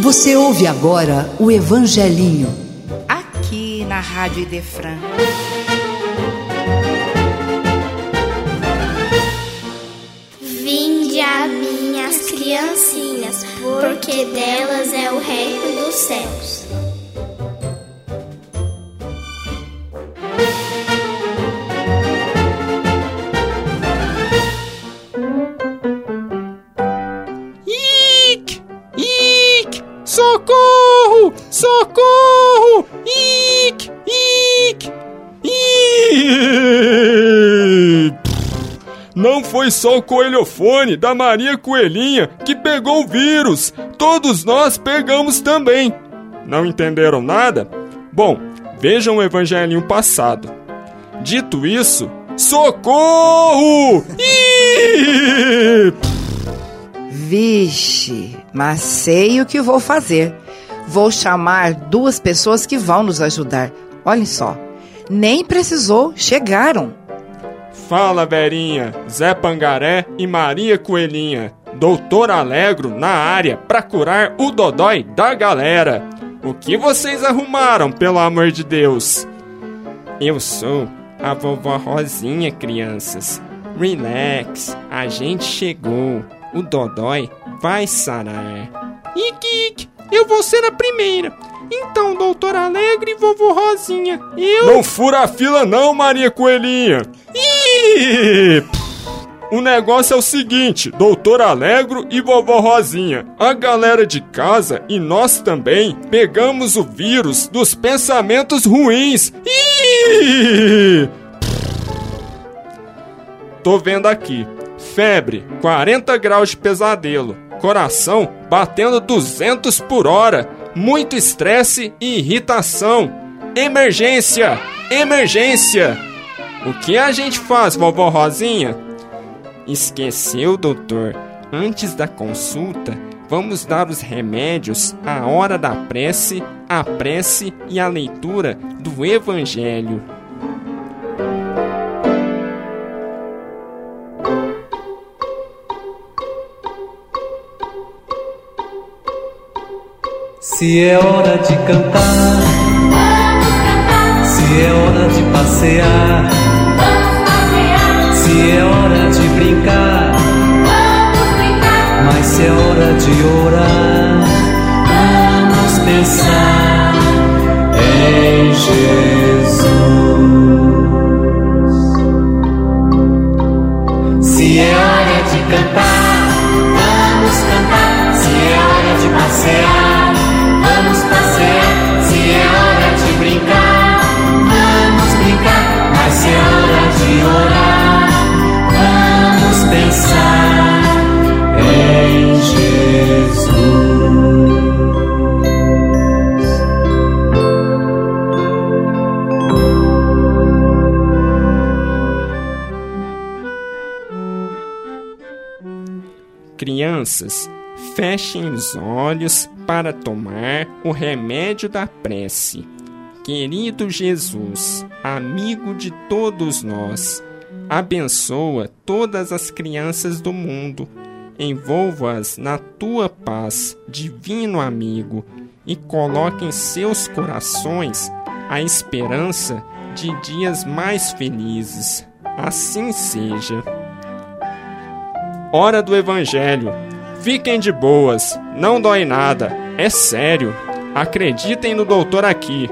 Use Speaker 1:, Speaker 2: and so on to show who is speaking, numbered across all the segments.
Speaker 1: Você ouve agora o Evangelinho.
Speaker 2: Aqui na Rádio Idefran.
Speaker 3: Vinde a minhas criancinhas, porque delas é o reino dos céus.
Speaker 4: Foi só o coelhofone da Maria Coelhinha que pegou o vírus. Todos nós pegamos também. Não entenderam nada? Bom, vejam o evangelinho passado. Dito isso, socorro!
Speaker 2: Vixe, mas sei o que vou fazer. Vou chamar duas pessoas que vão nos ajudar. Olhem só, nem precisou, chegaram.
Speaker 4: Fala, Verinha, Zé Pangaré e Maria Coelhinha. Doutor Alegro na área pra curar o dodói da galera. O que vocês arrumaram, pelo amor de Deus? Eu sou a vovó Rosinha, crianças. Relax, a gente chegou. O dodói vai sarar. Ike, eu vou ser a primeira. Então, doutor Alegre e vovô Rosinha, eu... Não fura a fila não, Maria Coelhinha. Ih! O negócio é o seguinte, doutor Alegro e vovó Rosinha, a galera de casa e nós também pegamos o vírus dos pensamentos ruins. Tô vendo aqui. Febre, 40 graus de pesadelo. Coração batendo 200 por hora. Muito estresse e irritação. Emergência! Emergência! O que a gente faz, vovó Rosinha? Esqueceu, doutor? Antes da consulta, vamos dar os remédios, a hora da prece, a prece e a leitura do Evangelho.
Speaker 5: Se é hora de cantar, se é hora de passear, se é hora de brincar, mas se é hora de orar, vamos pensar em Jesus. Se é hora de cantar, vamos cantar. Se é hora de passear,
Speaker 4: Crianças, fechem os olhos para tomar o remédio da prece. Querido Jesus, amigo de todos nós, abençoa todas as crianças do mundo, envolva-as na tua paz, divino amigo, e coloque em seus corações a esperança de dias mais felizes. Assim seja. Hora do Evangelho. Fiquem de boas, não dói nada, é sério. Acreditem no doutor aqui.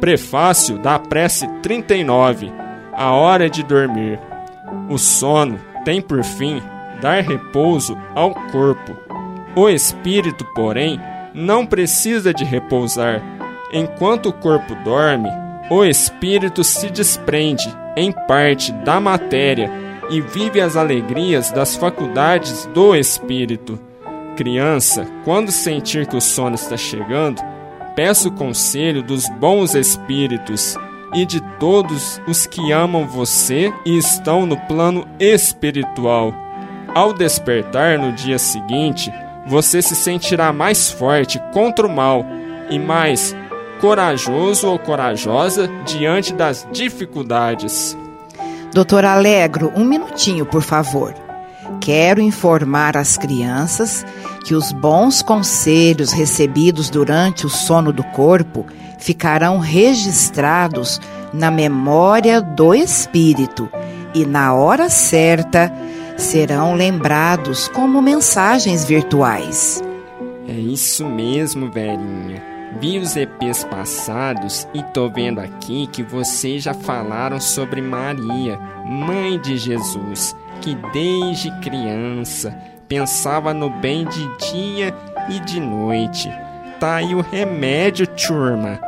Speaker 4: Prefácio da prece 39. A hora de dormir. O sono tem por fim dar repouso ao corpo. O espírito, porém, não precisa de repousar. Enquanto o corpo dorme, o espírito se desprende, em parte, da matéria e vive as alegrias das faculdades do espírito. Criança, quando sentir que o sono está chegando, peça o conselho dos bons espíritos e de todos os que amam você e estão no plano espiritual. Ao despertar no dia seguinte, você se sentirá mais forte contra o mal e mais corajoso ou corajosa diante das dificuldades.
Speaker 2: Doutor Alegro, um minutinho, por favor. quero informar as crianças que os bons conselhos recebidos durante o sono do corpo ficarão registrados na memória do espírito e na hora certa serão lembrados como mensagens virtuais.
Speaker 4: É isso mesmo, velhinha. Vi os EPs passados e tô vendo aqui que vocês já falaram sobre Maria, mãe de Jesus, que desde criança pensava no bem de dia e de noite. Tá aí o remédio, turma.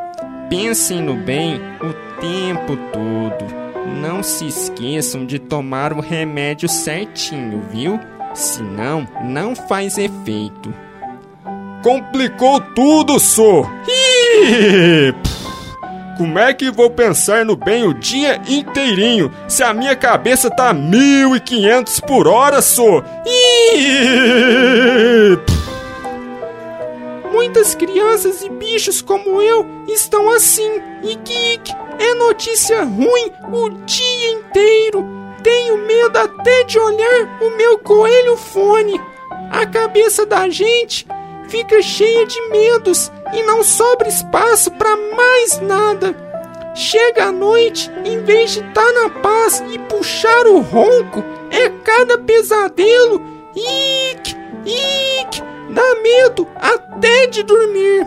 Speaker 4: Pensem no bem o tempo todo. Não se esqueçam de tomar o remédio certinho, viu? Senão, não faz efeito.
Speaker 6: Complicou tudo, só. Como é que vou pensar no bem o dia inteirinho se a minha cabeça tá 1500 por hora, só?
Speaker 7: Muitas crianças e bichos como eu estão assim. Geek, é notícia ruim o dia inteiro. Tenho medo até de olhar o meu coelho fone. A cabeça da gente fica cheia de medos e não sobra espaço para mais nada. Chega a noite, em vez de estar tá na paz e puxar o ronco, é cada pesadelo. Ick, ick, dá medo até de dormir.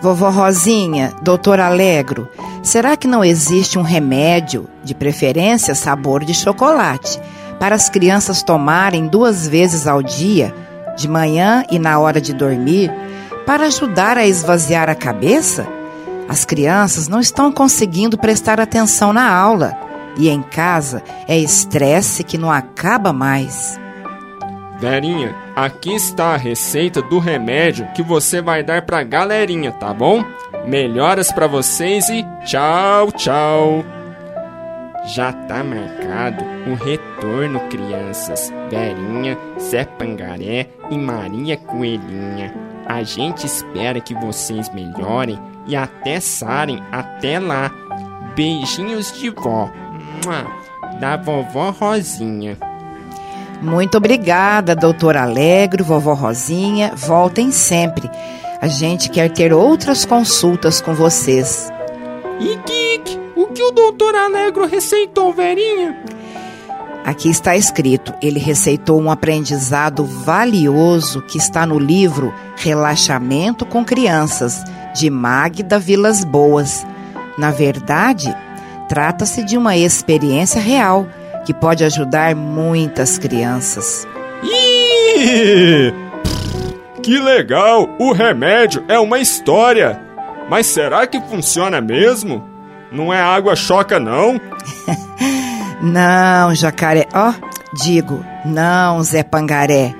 Speaker 2: Vovó Rosinha, doutor Alegro, será que não existe um remédio, de preferência sabor de chocolate, para as crianças tomarem duas vezes ao dia de manhã e na hora de dormir, para ajudar a esvaziar a cabeça? As crianças não estão conseguindo prestar atenção na aula e em casa é estresse que não acaba mais.
Speaker 4: Verinha, aqui está a receita do remédio que você vai dar pra galerinha, tá bom? Melhoras para vocês e tchau, tchau. Já tá marcado o retorno, crianças. Verinha, Zé Pangaré e Maria Coelhinha. A gente espera que vocês melhorem e até sarem até lá. Beijinhos de vó. Da vovó Rosinha.
Speaker 2: Muito obrigada, doutor Alegre, vovó Rosinha. Voltem sempre. A gente quer ter outras consultas com vocês.
Speaker 7: E Geek, o que o doutor Alegro receitou, Verinha?
Speaker 2: Aqui está escrito: ele receitou um aprendizado valioso que está no livro Relaxamento com Crianças, de Magda Vilas Boas. Na verdade, trata-se de uma experiência real que pode ajudar muitas crianças.
Speaker 6: Ih! Que legal! O remédio é uma história! Mas será que funciona mesmo? Não é água choca, não?
Speaker 2: não, jacaré. Ó, oh, digo, não, Zé Pangaré.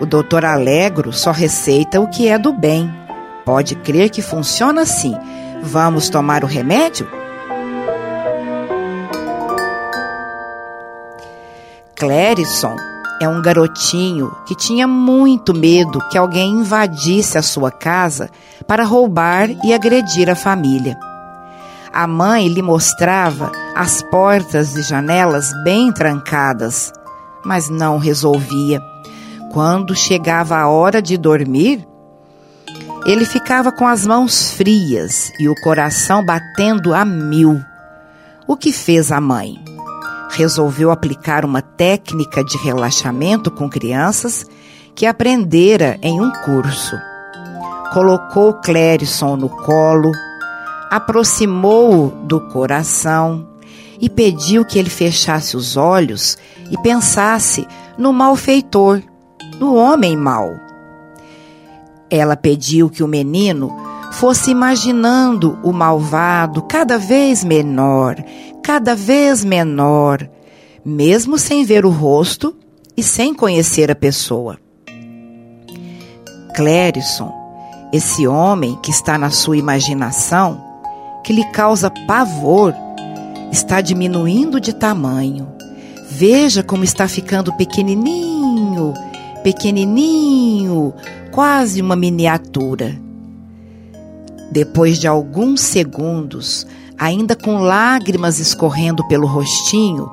Speaker 2: O doutor Alegro só receita o que é do bem. Pode crer que funciona assim. Vamos tomar o remédio? Clérison é um garotinho que tinha muito medo que alguém invadisse a sua casa para roubar e agredir a família. A mãe lhe mostrava as portas e janelas bem trancadas, mas não resolvia. Quando chegava a hora de dormir, ele ficava com as mãos frias e o coração batendo a mil. O que fez a mãe? resolveu aplicar uma técnica de relaxamento com crianças que aprendera em um curso. Colocou Clérison no colo, aproximou-o do coração e pediu que ele fechasse os olhos e pensasse no malfeitor, no homem mau. Ela pediu que o menino fosse imaginando o malvado cada vez menor, cada vez menor, mesmo sem ver o rosto e sem conhecer a pessoa. Clérison, esse homem que está na sua imaginação, que lhe causa pavor, está diminuindo de tamanho. Veja como está ficando pequenininho, pequenininho, quase uma miniatura. Depois de alguns segundos, ainda com lágrimas escorrendo pelo rostinho,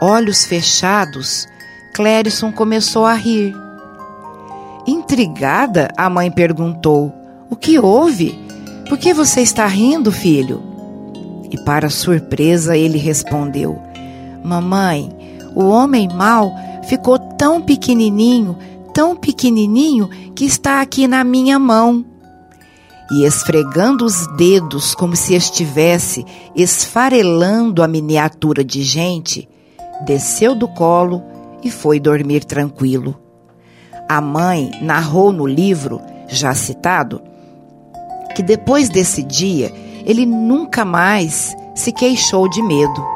Speaker 2: olhos fechados, Clérison começou a rir. Intrigada, a mãe perguntou: O que houve? Por que você está rindo, filho? E para surpresa, ele respondeu: Mamãe, o homem mau ficou tão pequenininho, tão pequenininho que está aqui na minha mão. E esfregando os dedos como se estivesse esfarelando a miniatura de gente, desceu do colo e foi dormir tranquilo. A mãe narrou no livro, já citado, que depois desse dia ele nunca mais se queixou de medo.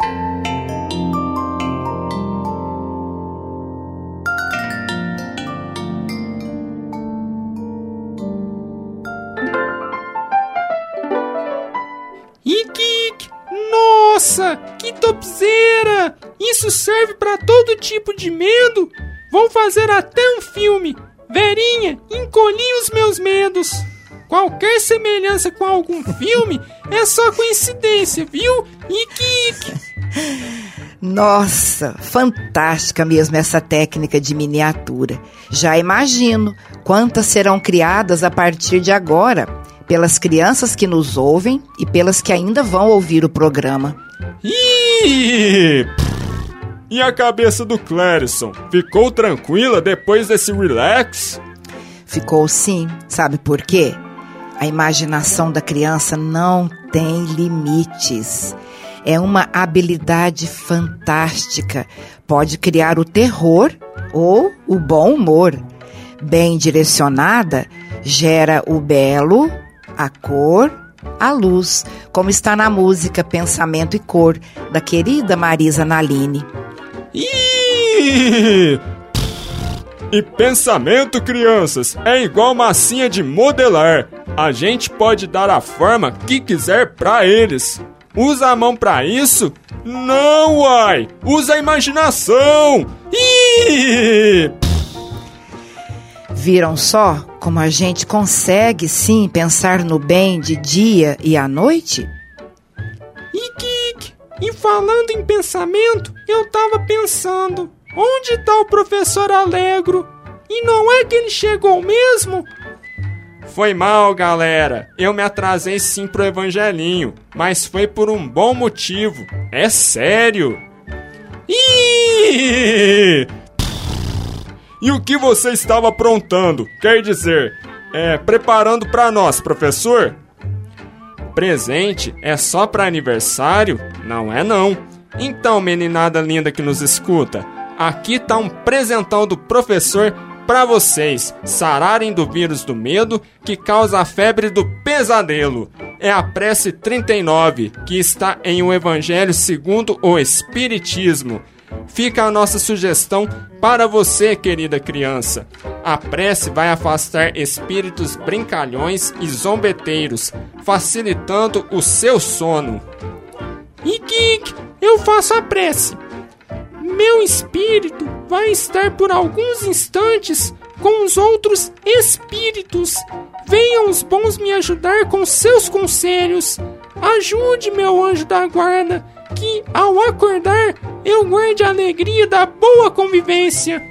Speaker 7: Ike, nossa, que topzeira! Isso serve para todo tipo de medo. Vou fazer até um filme. Verinha, encolhi os meus medos. Qualquer semelhança com algum filme é só coincidência, viu? Ike, Ike.
Speaker 2: Nossa, fantástica mesmo essa técnica de miniatura. Já imagino quantas serão criadas a partir de agora, pelas crianças que nos ouvem e pelas que ainda vão ouvir o programa.
Speaker 6: Ih! E a cabeça do Clérison? Ficou tranquila depois desse relax?
Speaker 2: Ficou sim, sabe por quê? A imaginação da criança não tem limites. É uma habilidade fantástica. Pode criar o terror ou o bom humor. Bem direcionada, gera o belo, a cor, a luz, como está na música Pensamento e Cor, da querida Marisa Naline.
Speaker 6: Ih! E pensamento, crianças, é igual massinha de modelar. A gente pode dar a forma que quiser pra eles. Usa a mão pra isso? Não, uai! Usa a imaginação! Ih!
Speaker 2: Viram só como a gente consegue sim pensar no bem de dia e à noite?
Speaker 7: Ike, e falando em pensamento, eu tava pensando, onde tá o professor Alegro? E não é que ele chegou mesmo?
Speaker 4: Foi mal, galera. Eu me atrasei sim pro evangelinho, mas foi por um bom motivo. É sério.
Speaker 6: E o que você estava aprontando? Quer dizer, é, preparando para nós, professor?
Speaker 4: Presente é só para aniversário? Não é não. Então, meninada linda que nos escuta, aqui tá um presentão do professor para vocês sararem do vírus do medo que causa a febre do pesadelo. É a prece 39, que está em o Evangelho segundo o Espiritismo. Fica a nossa sugestão para você, querida criança. A prece vai afastar espíritos brincalhões e zombeteiros, facilitando o seu sono.
Speaker 7: Ike, eu faço a prece. Meu espírito vai estar por alguns instantes com os outros espíritos. Venham os bons me ajudar com seus conselhos. Ajude, meu anjo da guarda, que ao acordar eu guarde a alegria da boa convivência.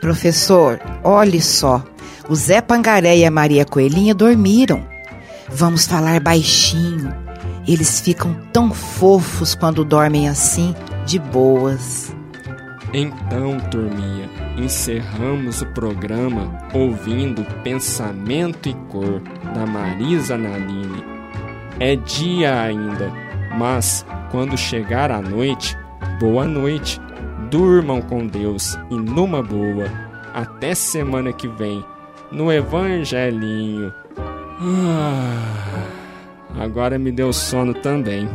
Speaker 2: Professor, olhe só. O Zé Pangaré e a Maria Coelhinha dormiram. Vamos falar baixinho. Eles ficam tão fofos quando dormem assim, de boas.
Speaker 4: Então, turminha, encerramos o programa ouvindo Pensamento e Cor da Marisa Naline. É dia ainda, mas quando chegar a noite, boa noite. Durmam com Deus e numa boa. Até semana que vem, no Evangelinho. Ah, agora me deu sono também.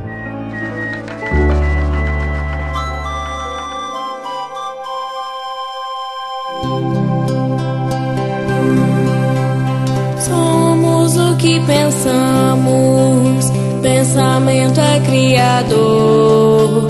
Speaker 8: Que pensamos, pensamento é criador,